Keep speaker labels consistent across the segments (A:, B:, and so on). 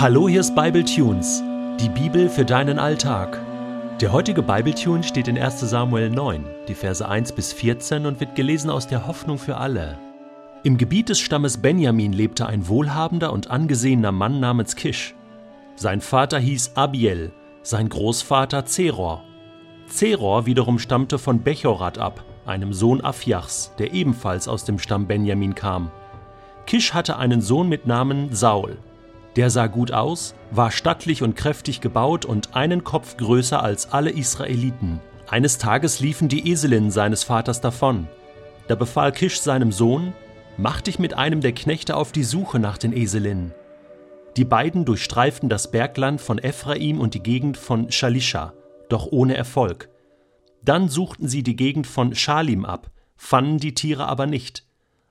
A: Hallo, hier ist Bible Tunes, die Bibel für deinen Alltag. Der heutige Bible Tune steht in 1. Samuel 9, die Verse 1 bis 14 und wird gelesen aus der Hoffnung für alle. Im Gebiet des Stammes Benjamin lebte ein wohlhabender und angesehener Mann namens Kisch. Sein Vater hieß Abiel, sein Großvater Zeror. Zeror wiederum stammte von Bechorat ab, einem Sohn Afiachs, der ebenfalls aus dem Stamm Benjamin kam. Kisch hatte einen Sohn mit Namen Saul. Der sah gut aus, war stattlich und kräftig gebaut und einen Kopf größer als alle Israeliten. Eines Tages liefen die Eselinnen seines Vaters davon. Da befahl Kisch seinem Sohn, Mach dich mit einem der Knechte auf die Suche nach den Eselinnen. Die beiden durchstreiften das Bergland von Ephraim und die Gegend von Shalisha, doch ohne Erfolg. Dann suchten sie die Gegend von Schalim ab, fanden die Tiere aber nicht.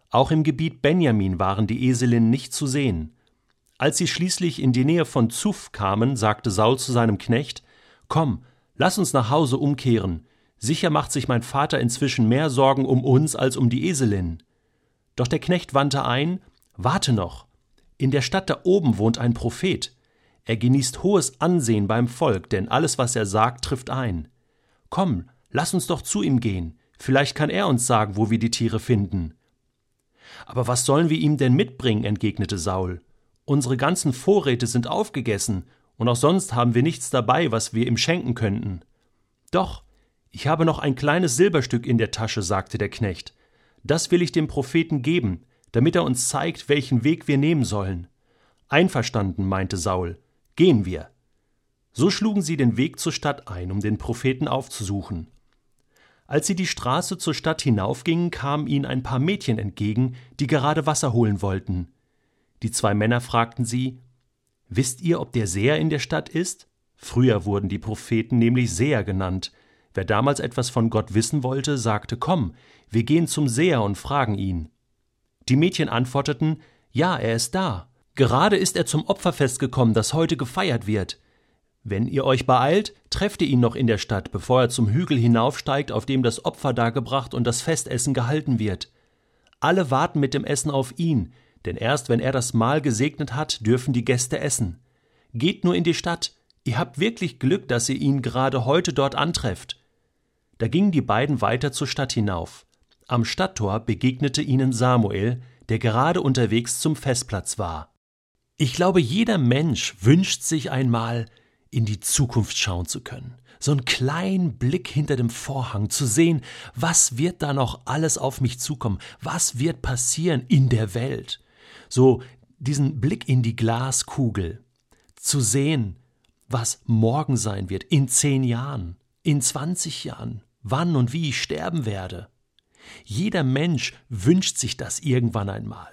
A: Auch im Gebiet Benjamin waren die Eselinnen nicht zu sehen. Als sie schließlich in die Nähe von Zuf kamen, sagte Saul zu seinem Knecht Komm, lass uns nach Hause umkehren. Sicher macht sich mein Vater inzwischen mehr Sorgen um uns als um die Eselin. Doch der Knecht wandte ein Warte noch. In der Stadt da oben wohnt ein Prophet. Er genießt hohes Ansehen beim Volk, denn alles, was er sagt, trifft ein. Komm, lass uns doch zu ihm gehen. Vielleicht kann er uns sagen, wo wir die Tiere finden. Aber was sollen wir ihm denn mitbringen? entgegnete Saul. Unsere ganzen Vorräte sind aufgegessen, und auch sonst haben wir nichts dabei, was wir ihm schenken könnten. Doch, ich habe noch ein kleines Silberstück in der Tasche, sagte der Knecht. Das will ich dem Propheten geben, damit er uns zeigt, welchen Weg wir nehmen sollen. Einverstanden, meinte Saul. Gehen wir. So schlugen sie den Weg zur Stadt ein, um den Propheten aufzusuchen. Als sie die Straße zur Stadt hinaufgingen, kamen ihnen ein paar Mädchen entgegen, die gerade Wasser holen wollten. Die zwei Männer fragten sie Wisst ihr, ob der Seher in der Stadt ist? Früher wurden die Propheten nämlich Seher genannt. Wer damals etwas von Gott wissen wollte, sagte Komm, wir gehen zum Seher und fragen ihn. Die Mädchen antworteten Ja, er ist da. Gerade ist er zum Opferfest gekommen, das heute gefeiert wird. Wenn ihr euch beeilt, trefft ihr ihn noch in der Stadt, bevor er zum Hügel hinaufsteigt, auf dem das Opfer dargebracht und das Festessen gehalten wird. Alle warten mit dem Essen auf ihn, denn erst wenn er das Mahl gesegnet hat, dürfen die Gäste essen. Geht nur in die Stadt, ihr habt wirklich Glück, dass ihr ihn gerade heute dort antrefft. Da gingen die beiden weiter zur Stadt hinauf. Am Stadttor begegnete ihnen Samuel, der gerade unterwegs zum Festplatz war. Ich glaube, jeder Mensch wünscht sich einmal, in die Zukunft schauen zu können, so einen kleinen Blick hinter dem Vorhang zu sehen, was wird da noch alles auf mich zukommen, was wird passieren in der Welt so diesen Blick in die Glaskugel, zu sehen, was morgen sein wird, in zehn Jahren, in zwanzig Jahren, wann und wie ich sterben werde. Jeder Mensch wünscht sich das irgendwann einmal.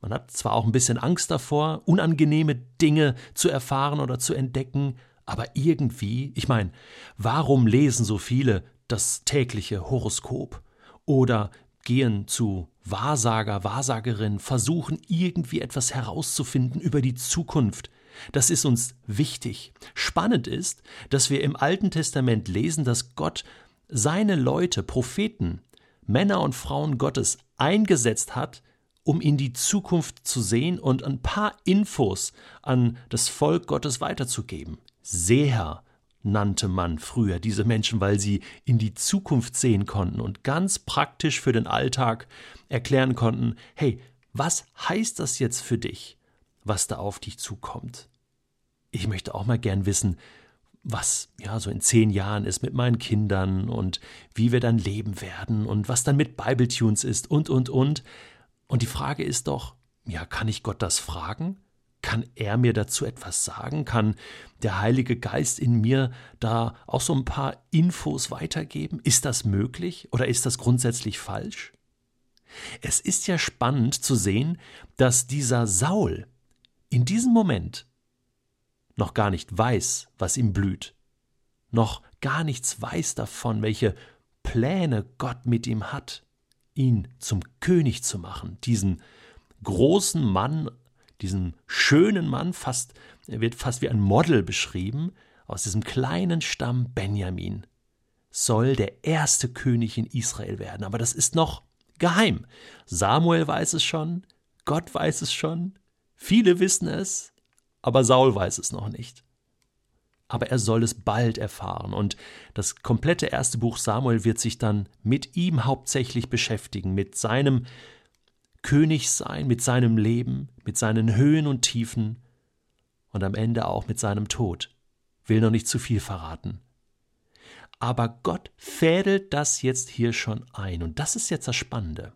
A: Man hat zwar auch ein bisschen Angst davor, unangenehme Dinge zu erfahren oder zu entdecken, aber irgendwie, ich meine, warum lesen so viele das tägliche Horoskop? Oder gehen zu Wahrsager, Wahrsagerin, versuchen irgendwie etwas herauszufinden über die Zukunft. Das ist uns wichtig. Spannend ist, dass wir im Alten Testament lesen, dass Gott seine Leute, Propheten, Männer und Frauen Gottes eingesetzt hat, um in die Zukunft zu sehen und ein paar Infos an das Volk Gottes weiterzugeben. Seher, nannte man früher diese Menschen, weil sie in die Zukunft sehen konnten und ganz praktisch für den Alltag erklären konnten, hey, was heißt das jetzt für dich, was da auf dich zukommt? Ich möchte auch mal gern wissen, was ja so in zehn Jahren ist mit meinen Kindern und wie wir dann leben werden und was dann mit Bibletunes ist und und und. Und die Frage ist doch, ja, kann ich Gott das fragen? Kann er mir dazu etwas sagen? Kann der Heilige Geist in mir da auch so ein paar Infos weitergeben? Ist das möglich oder ist das grundsätzlich falsch? Es ist ja spannend zu sehen, dass dieser Saul in diesem Moment noch gar nicht weiß, was ihm blüht, noch gar nichts weiß davon, welche Pläne Gott mit ihm hat, ihn zum König zu machen, diesen großen Mann diesen schönen Mann, fast, er wird fast wie ein Model beschrieben, aus diesem kleinen Stamm Benjamin, soll der erste König in Israel werden. Aber das ist noch geheim. Samuel weiß es schon, Gott weiß es schon, viele wissen es, aber Saul weiß es noch nicht. Aber er soll es bald erfahren, und das komplette erste Buch Samuel wird sich dann mit ihm hauptsächlich beschäftigen, mit seinem Königsein, mit seinem Leben, mit seinen Höhen und Tiefen und am Ende auch mit seinem Tod. Will noch nicht zu viel verraten. Aber Gott fädelt das jetzt hier schon ein, und das ist jetzt das Spannende.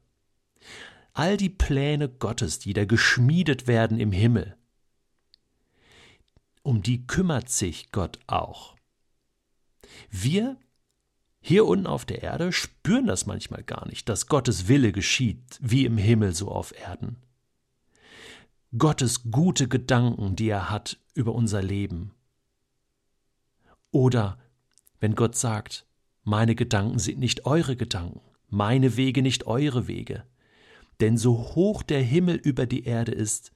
A: All die Pläne Gottes, die da geschmiedet werden im Himmel, um die kümmert sich Gott auch. Wir hier unten auf der Erde spüren das manchmal gar nicht, dass Gottes Wille geschieht, wie im Himmel so auf Erden. Gottes gute Gedanken, die er hat über unser Leben. Oder wenn Gott sagt, meine Gedanken sind nicht eure Gedanken, meine Wege nicht eure Wege. Denn so hoch der Himmel über die Erde ist,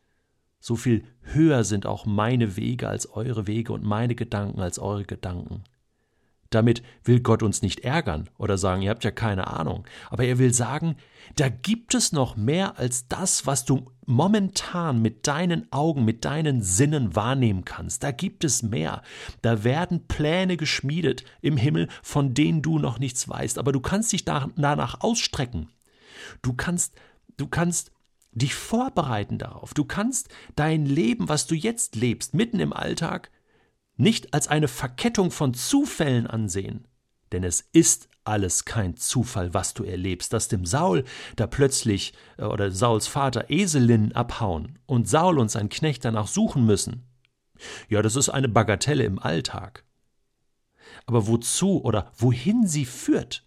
A: so viel höher sind auch meine Wege als eure Wege und meine Gedanken als eure Gedanken. Damit will Gott uns nicht ärgern oder sagen, ihr habt ja keine Ahnung, aber er will sagen, da gibt es noch mehr als das, was du momentan mit deinen Augen, mit deinen Sinnen wahrnehmen kannst. Da gibt es mehr. Da werden Pläne geschmiedet im Himmel, von denen du noch nichts weißt, aber du kannst dich danach ausstrecken. Du kannst, du kannst dich vorbereiten darauf. Du kannst dein Leben, was du jetzt lebst, mitten im Alltag, nicht als eine Verkettung von Zufällen ansehen, denn es ist alles kein Zufall, was du erlebst, dass dem Saul da plötzlich äh, oder Sauls Vater Eselinnen abhauen und Saul und sein Knecht danach suchen müssen. Ja, das ist eine Bagatelle im Alltag. Aber wozu oder wohin sie führt,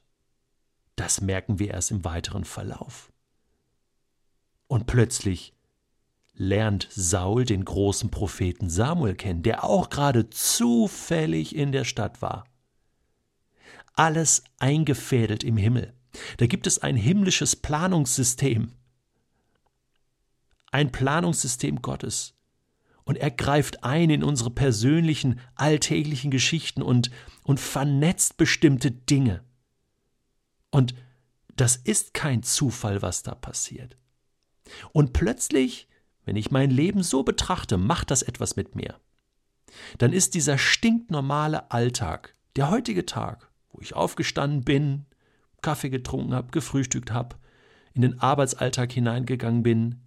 A: das merken wir erst im weiteren Verlauf. Und plötzlich lernt Saul den großen Propheten Samuel kennen, der auch gerade zufällig in der Stadt war. Alles eingefädelt im Himmel. Da gibt es ein himmlisches Planungssystem. Ein Planungssystem Gottes. Und er greift ein in unsere persönlichen, alltäglichen Geschichten und, und vernetzt bestimmte Dinge. Und das ist kein Zufall, was da passiert. Und plötzlich wenn ich mein Leben so betrachte, macht das etwas mit mir. Dann ist dieser stinknormale Alltag, der heutige Tag, wo ich aufgestanden bin, Kaffee getrunken habe, gefrühstückt habe, in den Arbeitsalltag hineingegangen bin,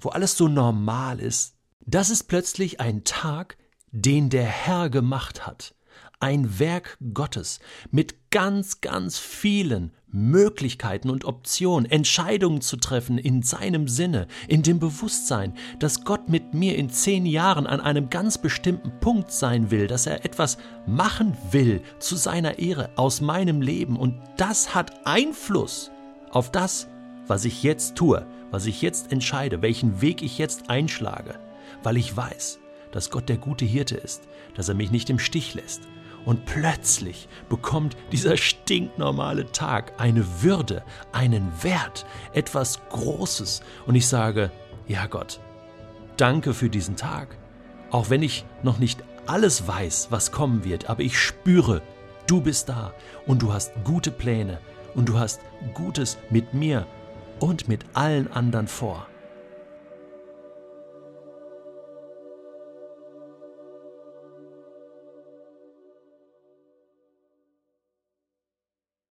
A: wo alles so normal ist, das ist plötzlich ein Tag, den der Herr gemacht hat ein Werk Gottes mit ganz, ganz vielen Möglichkeiten und Optionen, Entscheidungen zu treffen in seinem Sinne, in dem Bewusstsein, dass Gott mit mir in zehn Jahren an einem ganz bestimmten Punkt sein will, dass er etwas machen will zu seiner Ehre aus meinem Leben. Und das hat Einfluss auf das, was ich jetzt tue, was ich jetzt entscheide, welchen Weg ich jetzt einschlage, weil ich weiß, dass Gott der gute Hirte ist, dass er mich nicht im Stich lässt, und plötzlich bekommt dieser stinknormale Tag eine Würde, einen Wert, etwas Großes. Und ich sage, ja Gott, danke für diesen Tag. Auch wenn ich noch nicht alles weiß, was kommen wird, aber ich spüre, du bist da und du hast gute Pläne und du hast Gutes mit mir und mit allen anderen vor.